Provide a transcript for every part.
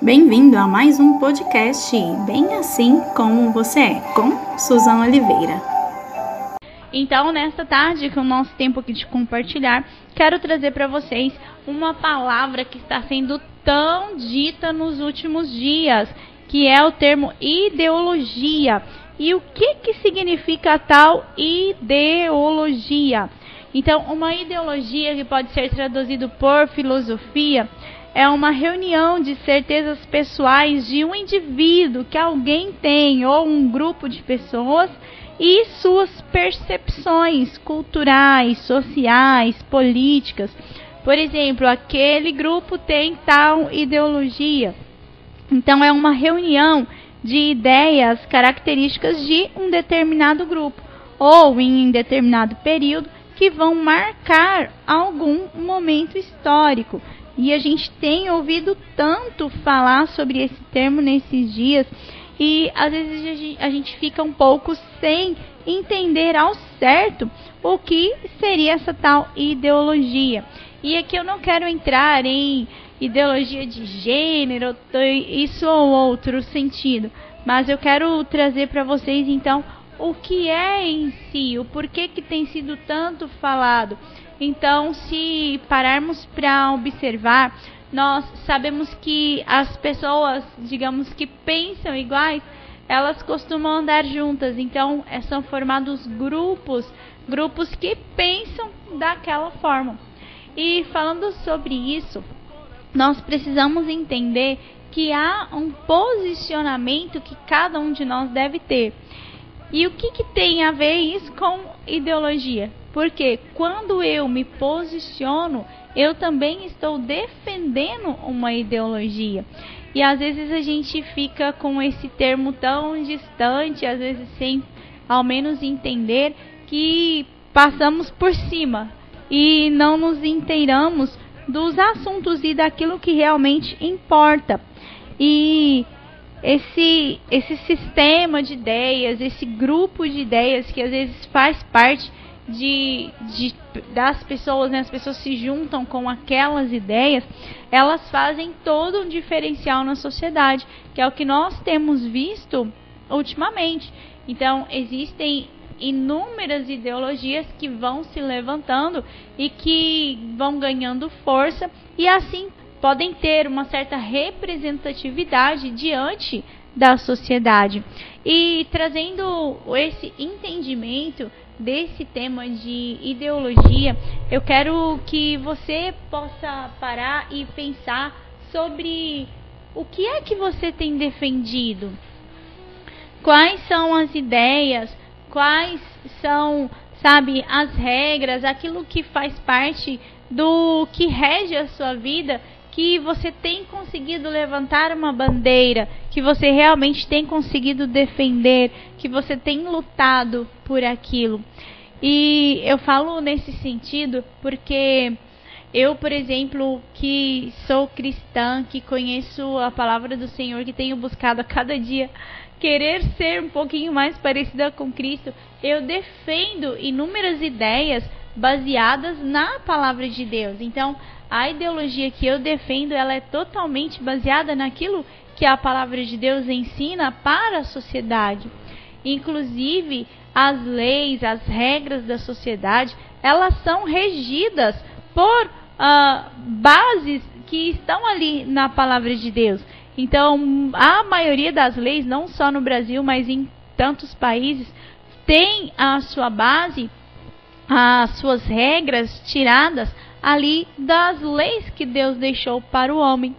Bem-vindo a mais um podcast Bem Assim Como Você É, com Suzana Oliveira. Então, nesta tarde, com o nosso tempo aqui de compartilhar, quero trazer para vocês uma palavra que está sendo tão dita nos últimos dias, que é o termo ideologia. E o que, que significa tal ideologia? Então, uma ideologia que pode ser traduzido por filosofia é uma reunião de certezas pessoais de um indivíduo que alguém tem ou um grupo de pessoas e suas percepções culturais, sociais, políticas. Por exemplo, aquele grupo tem tal ideologia. Então, é uma reunião de ideias características de um determinado grupo ou em determinado período que vão marcar algum momento histórico. E a gente tem ouvido tanto falar sobre esse termo nesses dias e às vezes a gente fica um pouco sem entender ao certo o que seria essa tal ideologia. E aqui eu não quero entrar em ideologia de gênero, isso ou outro sentido, mas eu quero trazer para vocês então o que é em si, o porquê que tem sido tanto falado. Então, se pararmos para observar, nós sabemos que as pessoas, digamos que pensam iguais, elas costumam andar juntas. Então, é, são formados grupos, grupos que pensam daquela forma. E falando sobre isso, nós precisamos entender que há um posicionamento que cada um de nós deve ter. E o que, que tem a ver isso com ideologia? Porque quando eu me posiciono, eu também estou defendendo uma ideologia. E às vezes a gente fica com esse termo tão distante, às vezes sem ao menos entender que passamos por cima e não nos inteiramos dos assuntos e daquilo que realmente importa. E esse, esse sistema de ideias, esse grupo de ideias que às vezes faz parte de, de, das pessoas, né? as pessoas se juntam com aquelas ideias, elas fazem todo um diferencial na sociedade, que é o que nós temos visto ultimamente. Então, existem inúmeras ideologias que vão se levantando e que vão ganhando força e assim podem ter uma certa representatividade diante da sociedade. E trazendo esse entendimento desse tema de ideologia, eu quero que você possa parar e pensar sobre o que é que você tem defendido. Quais são as ideias, quais são, sabe, as regras, aquilo que faz parte do que rege a sua vida que você tem conseguido levantar uma bandeira, que você realmente tem conseguido defender, que você tem lutado por aquilo. E eu falo nesse sentido porque eu, por exemplo, que sou cristã, que conheço a palavra do Senhor, que tenho buscado a cada dia querer ser um pouquinho mais parecida com Cristo, eu defendo inúmeras ideias baseadas na palavra de Deus. Então, a ideologia que eu defendo, ela é totalmente baseada naquilo que a palavra de Deus ensina para a sociedade. Inclusive, as leis, as regras da sociedade, elas são regidas por uh, bases que estão ali na palavra de Deus. Então, a maioria das leis, não só no Brasil, mas em tantos países, tem a sua base, as suas regras tiradas ali das leis que Deus deixou para o homem.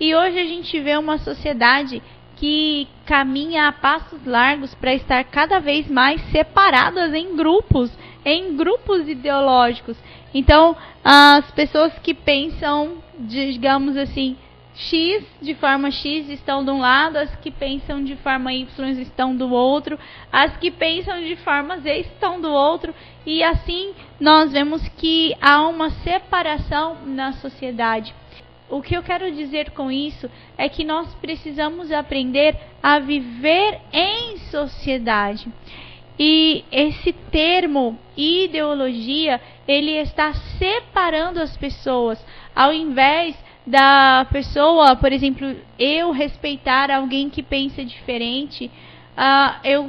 E hoje a gente vê uma sociedade que caminha a passos largos para estar cada vez mais separadas em grupos, em grupos ideológicos. Então, as pessoas que pensam, digamos assim, X de forma X estão de um lado, as que pensam de forma Y estão do outro, as que pensam de forma Z estão do outro, e assim nós vemos que há uma separação na sociedade. O que eu quero dizer com isso é que nós precisamos aprender a viver em sociedade. E esse termo ideologia, ele está separando as pessoas, ao invés da pessoa, por exemplo, eu respeitar alguém que pensa diferente, uh, eu,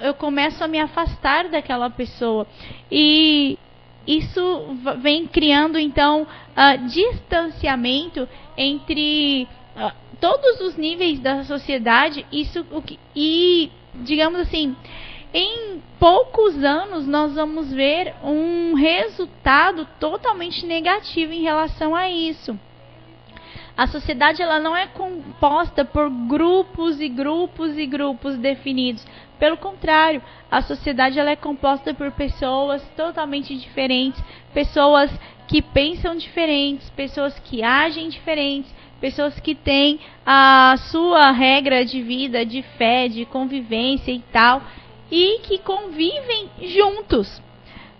eu começo a me afastar daquela pessoa. E isso vem criando, então, uh, distanciamento entre uh, todos os níveis da sociedade. Isso, o que, e, digamos assim, em poucos anos nós vamos ver um resultado totalmente negativo em relação a isso. A sociedade ela não é composta por grupos e grupos e grupos definidos. Pelo contrário, a sociedade ela é composta por pessoas totalmente diferentes, pessoas que pensam diferentes, pessoas que agem diferentes, pessoas que têm a sua regra de vida, de fé, de convivência e tal, e que convivem juntos.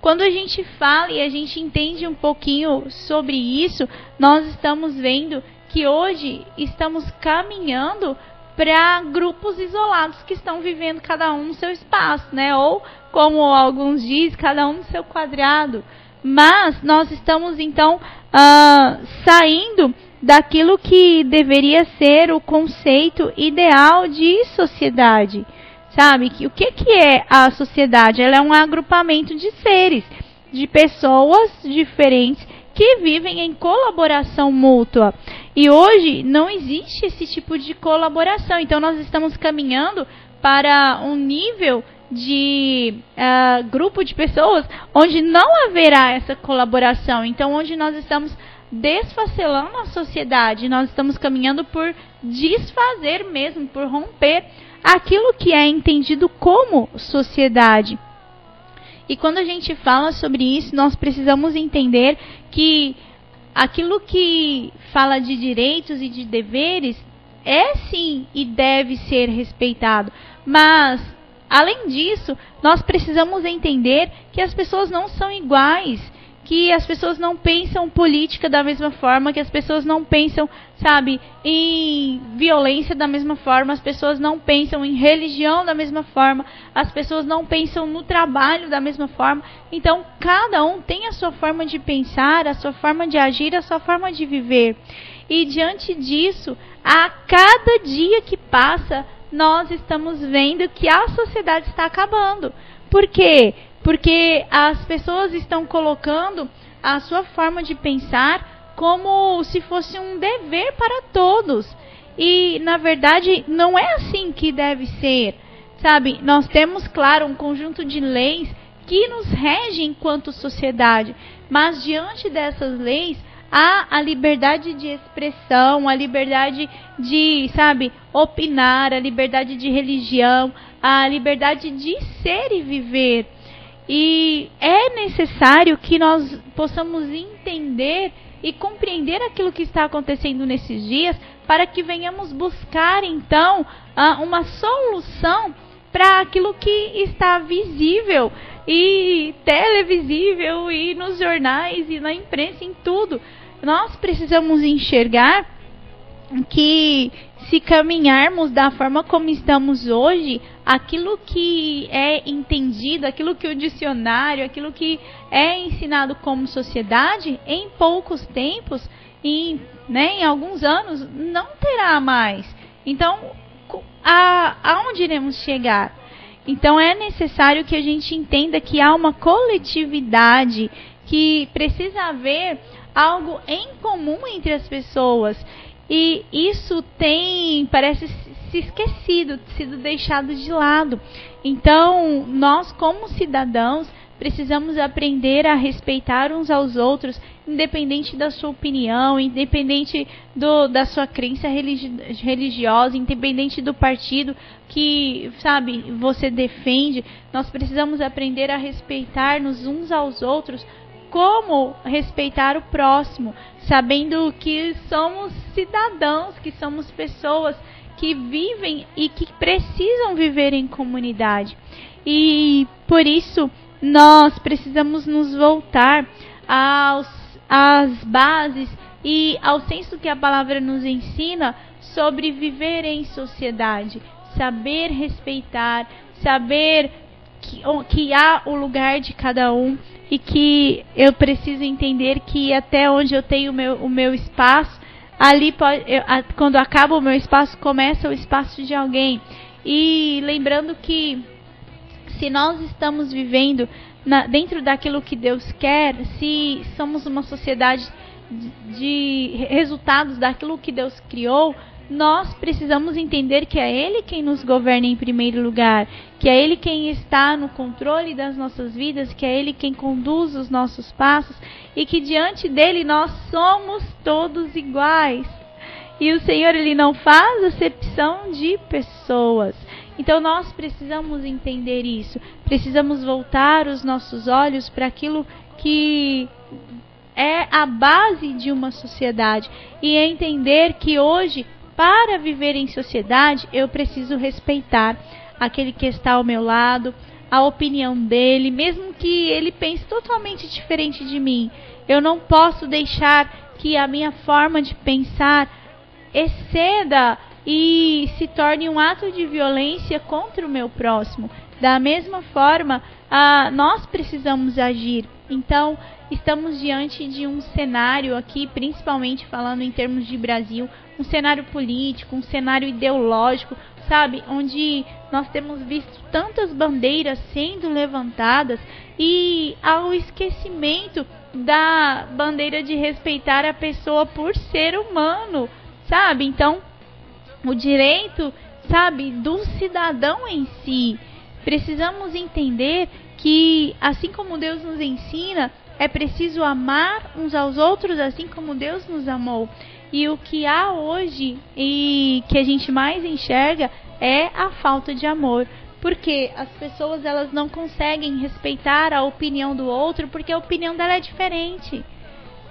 Quando a gente fala e a gente entende um pouquinho sobre isso, nós estamos vendo que hoje estamos caminhando para grupos isolados que estão vivendo cada um no seu espaço, né? Ou como alguns dizem, cada um no seu quadrado. Mas nós estamos então uh, saindo daquilo que deveria ser o conceito ideal de sociedade. Sabe? O que, que é a sociedade? Ela é um agrupamento de seres, de pessoas diferentes que vivem em colaboração mútua. E hoje não existe esse tipo de colaboração. Então nós estamos caminhando para um nível de uh, grupo de pessoas onde não haverá essa colaboração. Então, onde nós estamos desfacelando a sociedade, nós estamos caminhando por desfazer mesmo, por romper aquilo que é entendido como sociedade. E quando a gente fala sobre isso, nós precisamos entender que aquilo que fala de direitos e de deveres é sim e deve ser respeitado. Mas, além disso, nós precisamos entender que as pessoas não são iguais que as pessoas não pensam política da mesma forma, que as pessoas não pensam, sabe, em violência da mesma forma, as pessoas não pensam em religião da mesma forma, as pessoas não pensam no trabalho da mesma forma. Então, cada um tem a sua forma de pensar, a sua forma de agir, a sua forma de viver. E diante disso, a cada dia que passa, nós estamos vendo que a sociedade está acabando. Por quê? Porque as pessoas estão colocando a sua forma de pensar como se fosse um dever para todos. E na verdade não é assim que deve ser. Sabe, nós temos, claro, um conjunto de leis que nos regem enquanto sociedade, mas diante dessas leis há a liberdade de expressão, a liberdade de, sabe, opinar, a liberdade de religião, a liberdade de ser e viver. E é necessário que nós possamos entender e compreender aquilo que está acontecendo nesses dias para que venhamos buscar então uma solução para aquilo que está visível e televisível e nos jornais e na imprensa em tudo. Nós precisamos enxergar que se caminharmos da forma como estamos hoje, aquilo que é entendido, aquilo que o dicionário, aquilo que é ensinado como sociedade, em poucos tempos, em, né, em alguns anos, não terá mais. Então, a, aonde iremos chegar? Então, é necessário que a gente entenda que há uma coletividade, que precisa haver algo em comum entre as pessoas. E isso tem, parece se esquecido, sido deixado de lado. Então, nós como cidadãos precisamos aprender a respeitar uns aos outros, independente da sua opinião, independente do, da sua crença religi religiosa, independente do partido que, sabe, você defende. Nós precisamos aprender a respeitar-nos uns aos outros como respeitar o próximo, sabendo que somos cidadãos, que somos pessoas que vivem e que precisam viver em comunidade. E por isso nós precisamos nos voltar aos, às bases e ao senso que a palavra nos ensina sobre viver em sociedade, saber respeitar, saber que, que há o lugar de cada um e que eu preciso entender que até onde eu tenho o meu, o meu espaço, ali pode, eu, a, quando acaba o meu espaço, começa o espaço de alguém. E lembrando que se nós estamos vivendo na, dentro daquilo que Deus quer, se somos uma sociedade de, de resultados daquilo que Deus criou, nós precisamos entender que é Ele quem nos governa em primeiro lugar, que é Ele quem está no controle das nossas vidas, que é Ele quem conduz os nossos passos e que diante dele nós somos todos iguais. E o Senhor ele não faz acepção de pessoas. Então nós precisamos entender isso. Precisamos voltar os nossos olhos para aquilo que é a base de uma sociedade e entender que hoje para viver em sociedade, eu preciso respeitar aquele que está ao meu lado, a opinião dele, mesmo que ele pense totalmente diferente de mim. Eu não posso deixar que a minha forma de pensar exceda e se torne um ato de violência contra o meu próximo. Da mesma forma, ah, nós precisamos agir. Então, estamos diante de um cenário aqui, principalmente falando em termos de Brasil, um cenário político, um cenário ideológico, sabe? Onde nós temos visto tantas bandeiras sendo levantadas e ao esquecimento da bandeira de respeitar a pessoa por ser humano, sabe? Então, o direito, sabe, do cidadão em si. Precisamos entender que, assim como Deus nos ensina, é preciso amar uns aos outros assim como Deus nos amou. E o que há hoje e que a gente mais enxerga é a falta de amor. Porque as pessoas elas não conseguem respeitar a opinião do outro porque a opinião dela é diferente.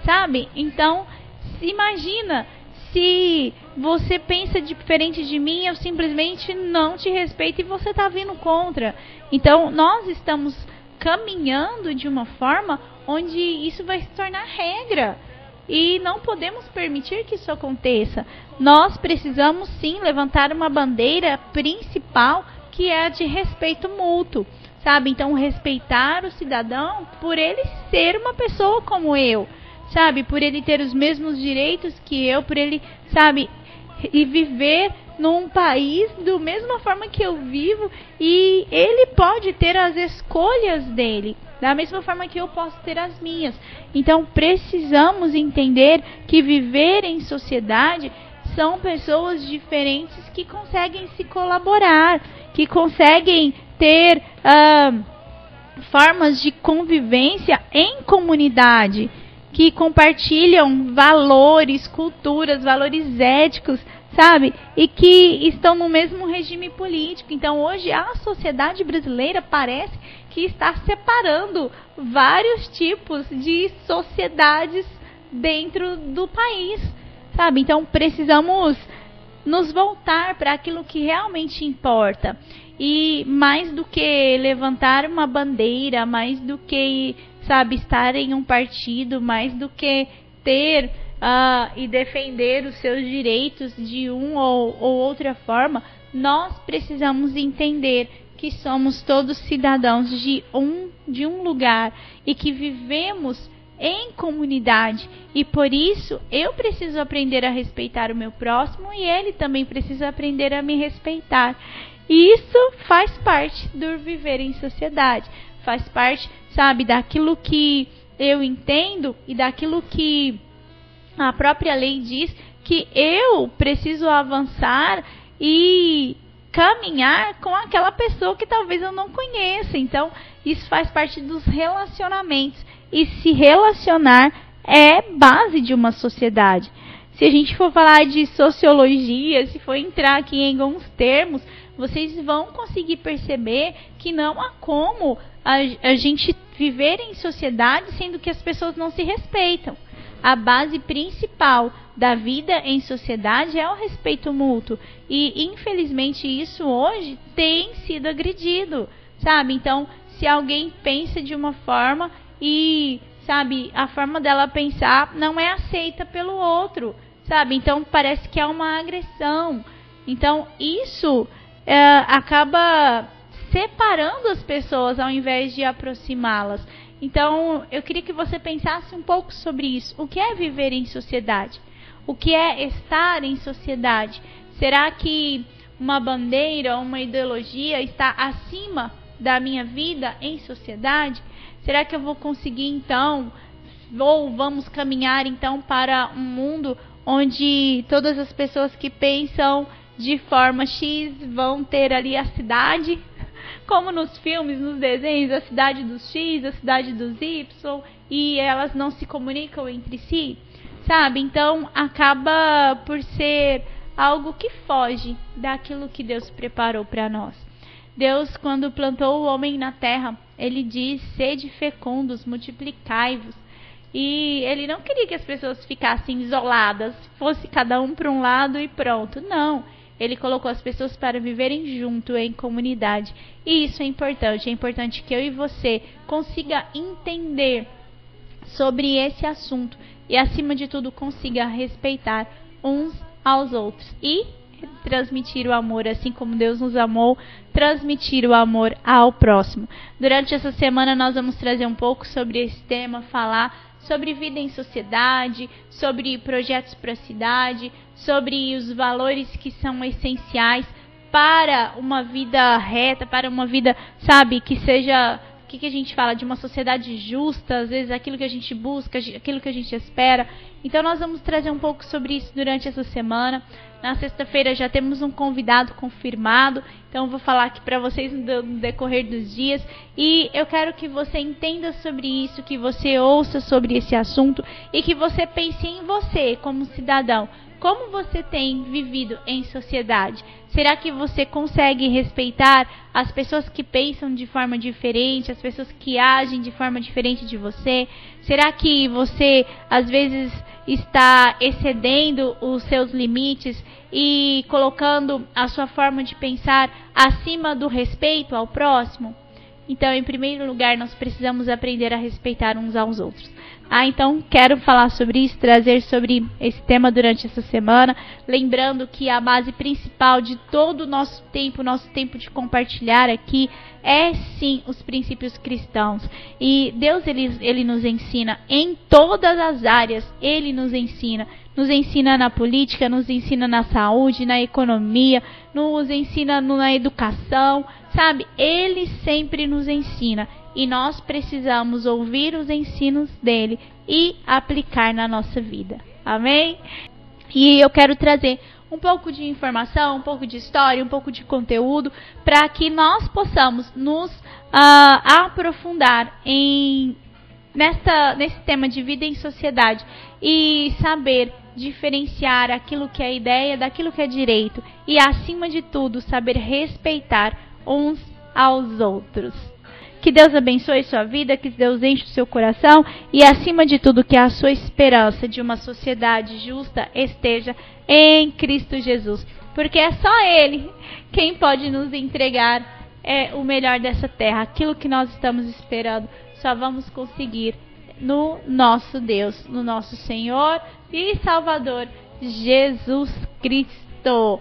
Sabe? Então, imagina se você pensa diferente de mim, eu simplesmente não te respeito e você está vindo contra. Então, nós estamos caminhando de uma forma onde isso vai se tornar regra. E não podemos permitir que isso aconteça. Nós precisamos sim levantar uma bandeira principal que é a de respeito mútuo, sabe? Então, respeitar o cidadão por ele ser uma pessoa como eu, sabe? Por ele ter os mesmos direitos que eu, por ele, sabe? E viver num país do mesma forma que eu vivo e ele pode ter as escolhas dele da mesma forma que eu posso ter as minhas. Então precisamos entender que viver em sociedade são pessoas diferentes que conseguem se colaborar, que conseguem ter uh, formas de convivência em comunidade, que compartilham valores, culturas, valores éticos, sabe? E que estão no mesmo regime político. Então hoje a sociedade brasileira parece que está separando vários tipos de sociedades dentro do país, sabe? Então precisamos nos voltar para aquilo que realmente importa. E mais do que levantar uma bandeira, mais do que, sabe, estar em um partido, mais do que ter uh, e defender os seus direitos de um ou, ou outra forma, nós precisamos entender que somos todos cidadãos de um, de um lugar e que vivemos em comunidade e por isso eu preciso aprender a respeitar o meu próximo e ele também precisa aprender a me respeitar. E isso faz parte do viver em sociedade, faz parte, sabe, daquilo que eu entendo e daquilo que a própria lei diz que eu preciso avançar e caminhar com aquela pessoa que talvez eu não conheça. Então, isso faz parte dos relacionamentos. E se relacionar é base de uma sociedade. Se a gente for falar de sociologia, se for entrar aqui em alguns termos, vocês vão conseguir perceber que não há como a, a gente viver em sociedade sendo que as pessoas não se respeitam a base principal da vida em sociedade é o respeito mútuo. E infelizmente isso hoje tem sido agredido, sabe? Então, se alguém pensa de uma forma e, sabe, a forma dela pensar não é aceita pelo outro, sabe? Então parece que é uma agressão. Então, isso é, acaba separando as pessoas ao invés de aproximá-las. Então, eu queria que você pensasse um pouco sobre isso. O que é viver em sociedade? o que é estar em sociedade. Será que uma bandeira, uma ideologia está acima da minha vida em sociedade? Será que eu vou conseguir então, ou vamos caminhar então para um mundo onde todas as pessoas que pensam de forma X vão ter ali a cidade, como nos filmes, nos desenhos, a cidade dos X, a cidade dos Y, e elas não se comunicam entre si, sabe? Então acaba por ser algo que foge daquilo que Deus preparou para nós. Deus, quando plantou o homem na terra, ele diz: sede fecundos, multiplicai-vos. E ele não queria que as pessoas ficassem isoladas, fosse cada um para um lado e pronto. Não. Ele colocou as pessoas para viverem junto em comunidade. E isso é importante. É importante que eu e você consiga entender sobre esse assunto e acima de tudo consiga respeitar uns aos outros e transmitir o amor, assim como Deus nos amou, transmitir o amor ao próximo. Durante essa semana nós vamos trazer um pouco sobre esse tema, falar sobre vida em sociedade, sobre projetos para a cidade, sobre os valores que são essenciais para uma vida reta, para uma vida, sabe, que seja o que, que a gente fala de uma sociedade justa, às vezes aquilo que a gente busca, aquilo que a gente espera. Então nós vamos trazer um pouco sobre isso durante essa semana. Na sexta-feira já temos um convidado confirmado, então vou falar aqui para vocês no decorrer dos dias e eu quero que você entenda sobre isso, que você ouça sobre esse assunto e que você pense em você como cidadão. Como você tem vivido em sociedade? Será que você consegue respeitar as pessoas que pensam de forma diferente, as pessoas que agem de forma diferente de você? Será que você às vezes está excedendo os seus limites e colocando a sua forma de pensar acima do respeito ao próximo? Então, em primeiro lugar, nós precisamos aprender a respeitar uns aos outros. Ah, então quero falar sobre isso, trazer sobre esse tema durante essa semana, lembrando que a base principal de todo o nosso tempo, nosso tempo de compartilhar aqui, é sim os princípios cristãos. E Deus ele, ele nos ensina em todas as áreas, ele nos ensina. Nos ensina na política, nos ensina na saúde, na economia, nos ensina na educação, sabe? Ele sempre nos ensina e nós precisamos ouvir os ensinos dele e aplicar na nossa vida. Amém? E eu quero trazer um pouco de informação, um pouco de história, um pouco de conteúdo, para que nós possamos nos uh, aprofundar em nessa, nesse tema de vida em sociedade e saber diferenciar aquilo que é ideia daquilo que é direito e, acima de tudo, saber respeitar uns aos outros. Que Deus abençoe sua vida, que Deus enche o seu coração e, acima de tudo, que a sua esperança de uma sociedade justa esteja em Cristo Jesus. Porque é só Ele quem pode nos entregar é, o melhor dessa terra. Aquilo que nós estamos esperando, só vamos conseguir no nosso Deus, no nosso Senhor e Salvador Jesus Cristo.